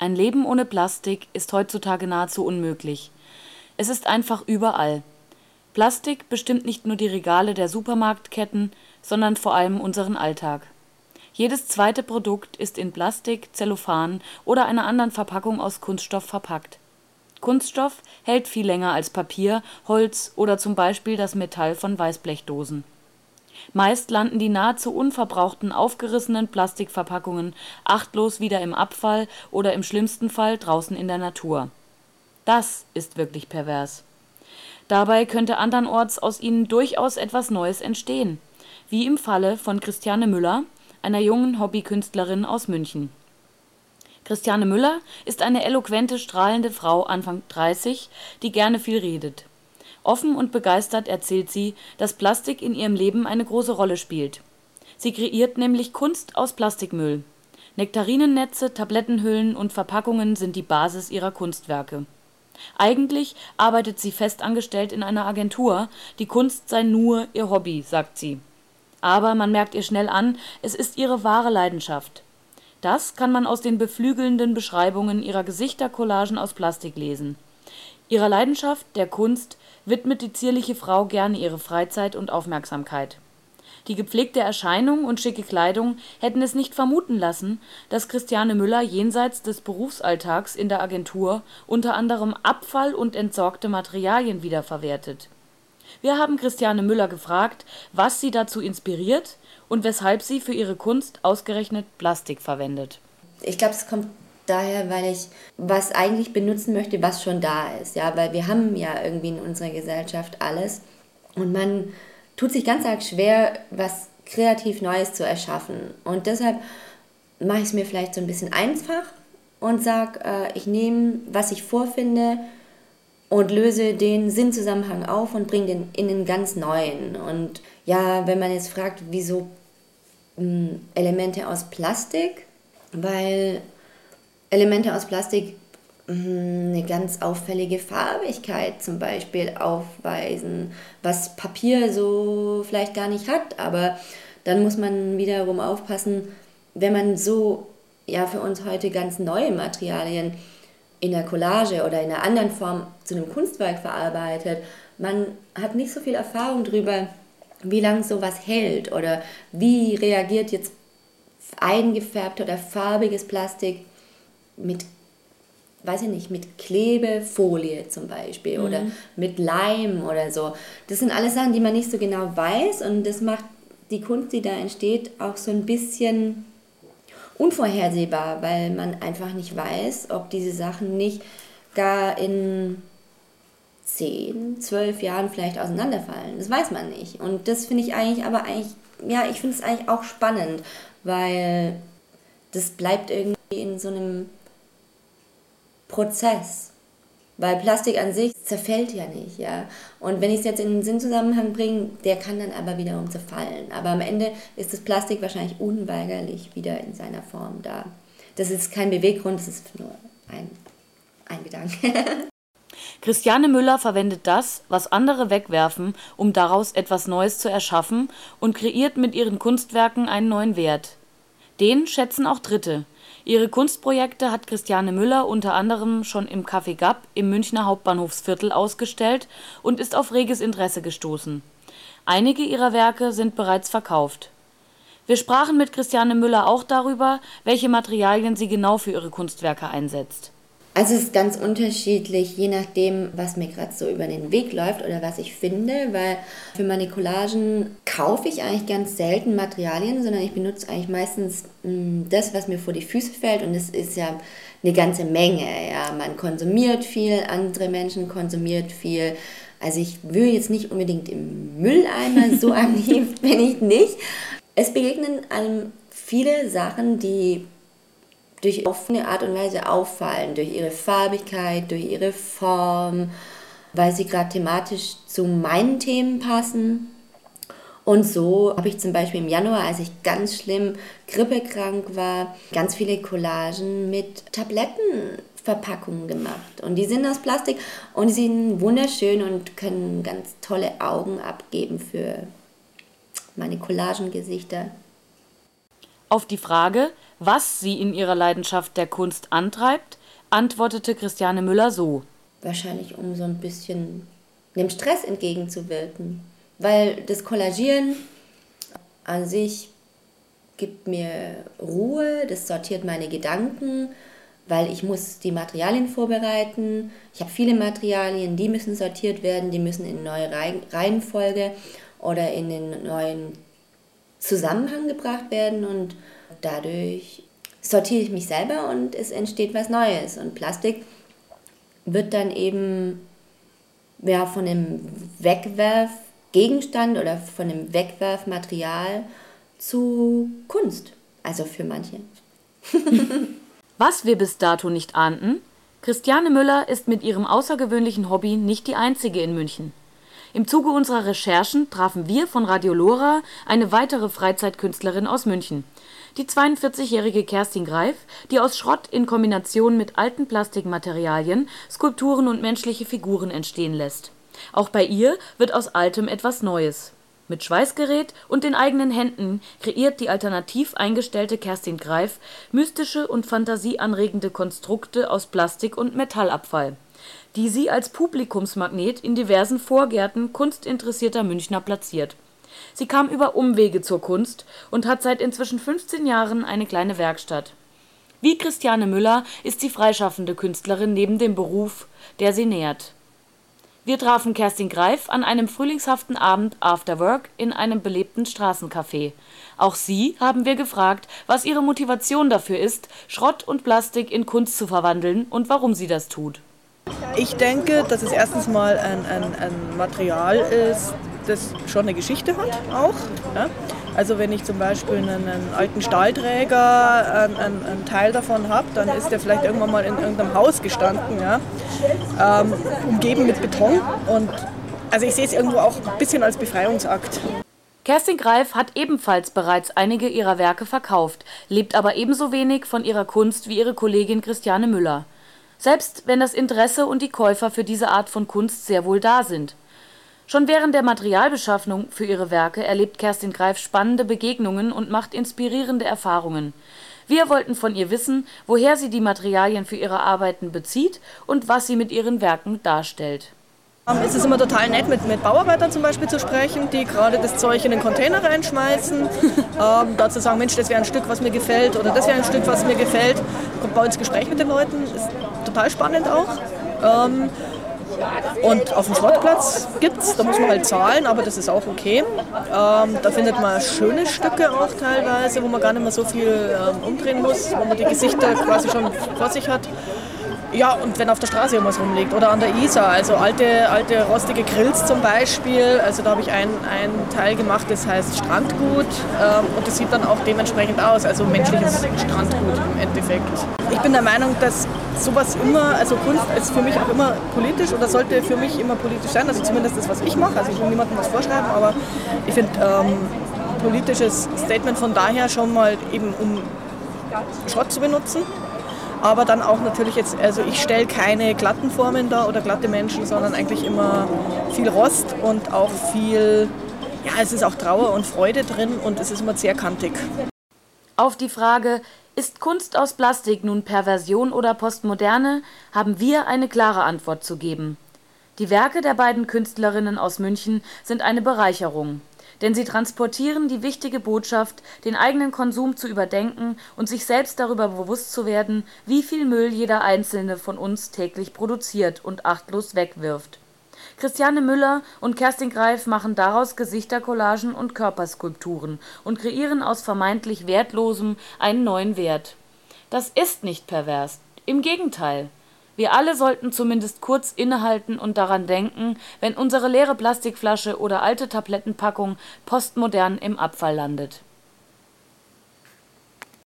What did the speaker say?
Ein Leben ohne Plastik ist heutzutage nahezu unmöglich. Es ist einfach überall. Plastik bestimmt nicht nur die Regale der Supermarktketten, sondern vor allem unseren Alltag. Jedes zweite Produkt ist in Plastik, Zellophan oder einer anderen Verpackung aus Kunststoff verpackt. Kunststoff hält viel länger als Papier, Holz oder zum Beispiel das Metall von Weißblechdosen. Meist landen die nahezu unverbrauchten aufgerissenen Plastikverpackungen achtlos wieder im Abfall oder im schlimmsten Fall draußen in der Natur. Das ist wirklich pervers. Dabei könnte andernorts aus ihnen durchaus etwas Neues entstehen, wie im Falle von Christiane Müller, einer jungen Hobbykünstlerin aus München. Christiane Müller ist eine eloquente, strahlende Frau Anfang 30, die gerne viel redet. Offen und begeistert erzählt sie, dass Plastik in ihrem Leben eine große Rolle spielt. Sie kreiert nämlich Kunst aus Plastikmüll. Nektarinennetze, Tablettenhüllen und Verpackungen sind die Basis ihrer Kunstwerke. Eigentlich arbeitet sie festangestellt in einer Agentur, die Kunst sei nur ihr Hobby, sagt sie. Aber man merkt ihr schnell an, es ist ihre wahre Leidenschaft. Das kann man aus den beflügelnden Beschreibungen ihrer Gesichtercollagen aus Plastik lesen. Ihrer Leidenschaft, der Kunst, widmet die zierliche Frau gerne ihre Freizeit und Aufmerksamkeit. Die gepflegte Erscheinung und schicke Kleidung hätten es nicht vermuten lassen, dass Christiane Müller jenseits des Berufsalltags in der Agentur unter anderem Abfall und entsorgte Materialien wiederverwertet. Wir haben Christiane Müller gefragt, was sie dazu inspiriert und weshalb sie für ihre Kunst ausgerechnet Plastik verwendet. Ich glaube, es kommt daher, weil ich was eigentlich benutzen möchte, was schon da ist. Ja, weil wir haben ja irgendwie in unserer Gesellschaft alles und man tut sich ganz arg schwer, was kreativ Neues zu erschaffen. Und deshalb mache ich es mir vielleicht so ein bisschen einfach und sage, äh, ich nehme, was ich vorfinde und löse den Sinnzusammenhang auf und bringe den in einen ganz neuen. Und ja, wenn man jetzt fragt, wieso mh, hm, Elemente aus Plastik, weil Elemente aus Plastik Mhm, eine ganz auffällige Farbigkeit zum Beispiel aufweisen, was Papier so vielleicht gar nicht hat. Aber dann muss man wiederum aufpassen, wenn man so ja für uns heute ganz neue Materialien in der Collage oder in einer anderen Form zu einem Kunstwerk verarbeitet, man hat nicht so viel Erfahrung darüber, wie lange sowas hält oder wie reagiert jetzt eingefärbt oder farbiges Plastik mit weiß ich nicht, mit Klebefolie zum Beispiel mhm. oder mit Leim oder so. Das sind alles Sachen, die man nicht so genau weiß und das macht die Kunst, die da entsteht, auch so ein bisschen unvorhersehbar, weil man einfach nicht weiß, ob diese Sachen nicht gar in 10, 12 Jahren vielleicht auseinanderfallen. Das weiß man nicht. Und das finde ich eigentlich, aber eigentlich, ja, ich finde es eigentlich auch spannend, weil das bleibt irgendwie in so einem Prozess. Weil Plastik an sich zerfällt ja nicht, ja. Und wenn ich es jetzt in den Sinnzusammenhang bringe, der kann dann aber wiederum zerfallen. Aber am Ende ist das Plastik wahrscheinlich unweigerlich wieder in seiner Form da. Das ist kein Beweggrund, das ist nur ein, ein Gedanke. Christiane Müller verwendet das, was andere wegwerfen, um daraus etwas Neues zu erschaffen und kreiert mit ihren Kunstwerken einen neuen Wert. Den schätzen auch Dritte. Ihre Kunstprojekte hat Christiane Müller unter anderem schon im Café Gap im Münchner Hauptbahnhofsviertel ausgestellt und ist auf reges Interesse gestoßen. Einige ihrer Werke sind bereits verkauft. Wir sprachen mit Christiane Müller auch darüber, welche Materialien sie genau für ihre Kunstwerke einsetzt also es ist ganz unterschiedlich, je nachdem, was mir gerade so über den Weg läuft oder was ich finde, weil für meine Collagen kaufe ich eigentlich ganz selten Materialien, sondern ich benutze eigentlich meistens mh, mm, das, was mir vor die Füße fällt und es ist ja eine ganze Menge. Ja, man konsumiert viel, andere Menschen konsumiert viel. Also ich will jetzt nicht unbedingt im Mülleimer, so aktiv bin ich nicht. Es begegnen einem viele Sachen, die durch offene Art und Weise auffallen, durch ihre Farbigkeit, durch ihre Form, weil sie gerade thematisch zu meinen Themen passen. Und so habe ich zum Beispiel im Januar, als ich ganz schlimm grippekrank war, ganz viele Collagen mit Tablettenverpackungen gemacht. Und die sind aus Plastik und die sind wunderschön und können ganz tolle Augen abgeben für meine Collagengesichter. Auf die Frage, Was sie in ihrer Leidenschaft der Kunst antreibt, antwortete Christiane Müller so. Wahrscheinlich um so ein bisschen dem Stress entgegenzuwirken. Weil das Kollagieren an sich gibt mir Ruhe, das sortiert meine Gedanken, weil ich muss die Materialien vorbereiten. Ich habe viele Materialien, die müssen sortiert werden, die müssen in neue Reihenfolge oder in den neuen Zusammenhang gebracht werden und dadurch sortiere ich mich selber und es entsteht was Neues. Und Plastik wird dann eben ja, von dem Wegwerfgegenstand oder von dem Wegwerfmaterial zu Kunst. Also für manche. was wir bis dato nicht ahnten, Christiane Müller ist mit ihrem außergewöhnlichen Hobby nicht die einzige in München. Im Zuge unserer Recherchen trafen wir von Radio Lora eine weitere Freizeitkünstlerin aus München, die 42-jährige Kerstin Greif, die aus Schrott in Kombination mit alten Plastikmaterialien Skulpturen und menschliche Figuren entstehen lässt. Auch bei ihr wird aus Altem etwas Neues. Mit Schweißgerät und den eigenen Händen kreiert die alternativ eingestellte Kerstin Greif mystische und fantasieanregende Konstrukte aus Plastik und Metallabfall die sie als Publikumsmagnet in diversen Vorgärten kunstinteressierter Münchner platziert. Sie kam über Umwege zur Kunst und hat seit inzwischen 15 Jahren eine kleine Werkstatt. Wie Christiane Müller ist sie freischaffende Künstlerin neben dem Beruf, der sie nährt. Wir trafen Kerstin Greif an einem frühlingshaften Abend after work in einem belebten Straßencafé. Auch sie haben wir gefragt, was ihre Motivation dafür ist, Schrott und Plastik in Kunst zu verwandeln und warum sie das tut. Ich denke, dass es erstens mal ein, ein, ein Material ist, das schon eine Geschichte hat auch. Ja? Also wenn ich zum Beispiel einen, einen alten Stahlträger, einen, einen Teil davon habe, dann ist der vielleicht irgendwann mal in irgendeinem Haus gestanden, ja? Ähm, umgeben mit Beton. Und also ich sehe es irgendwo auch ein bisschen als Befreiungsakt. Kerstin Greif hat ebenfalls bereits einige ihrer Werke verkauft, lebt aber ebenso wenig von ihrer Kunst wie ihre Kollegin Christiane Müller selbst wenn das Interesse und die Käufer für diese Art von Kunst sehr wohl da sind. Schon während der Materialbeschaffung für ihre Werke erlebt Kerstin Greif spannende Begegnungen und macht inspirierende Erfahrungen. Wir wollten von ihr wissen, woher sie die Materialien für ihre Arbeiten bezieht und was sie mit ihren Werken darstellt ähm, es ist immer total nett, mit, mit Bauarbeitern zum Beispiel zu sprechen, die gerade das Zeug in den Container reinschmeißen. ähm, da zu sagen, Mensch, das wäre ein Stück, was mir gefällt oder das wäre ein Stück, was mir gefällt. Kommt bei uns Gespräch mit den Leuten, ist total spannend auch. Ähm, und auf dem Schrottplatz gibt es, da muss man halt zahlen, aber das ist auch okay. Ähm, da findet man schöne Stücke auch teilweise, wo man gar nicht mehr so viel ähm, umdrehen muss, wo man die Gesichter quasi schon vor sich hat. Ja, und wenn auf der Straße irgendwas rumliegt oder an der Isar, also alte, alte rostige Grills zum Beispiel, also da habe ich einen Teil gemacht, das heißt Strandgut ähm, und das sieht dann auch dementsprechend aus, also menschliches Strandgut im Endeffekt. Ich bin der Meinung, dass sowas immer, also Kunst ist für mich auch immer politisch oder sollte für mich immer politisch sein, also zumindest das, was ich mache, also ich will niemandem was vorschreiben, aber ich finde ähm, politisches Statement von daher schon mal eben um Schrott zu benutzen. Aber dann auch natürlich jetzt, also ich stelle keine glatten Formen da oder glatte Menschen, sondern eigentlich immer viel Rost und auch viel, ja, es ist auch Trauer und Freude drin und es ist immer sehr kantig. Auf die Frage, ist Kunst aus Plastik nun Perversion oder Postmoderne, haben wir eine klare Antwort zu geben. Die Werke der beiden Künstlerinnen aus München sind eine Bereicherung denn sie transportieren die wichtige Botschaft, den eigenen Konsum zu überdenken und sich selbst darüber bewusst zu werden, wie viel Müll jeder einzelne von uns täglich produziert und achtlos wegwirft. Christiane Müller und Kerstin Greif machen daraus Gesichtercollagen und Körperskulpturen und kreieren aus vermeintlich Wertlosem einen neuen Wert. Das ist nicht pervers, im Gegenteil. Wir alle sollten zumindest kurz innehalten und daran denken, wenn unsere leere Plastikflasche oder alte Tablettenpackung postmodern im Abfall landet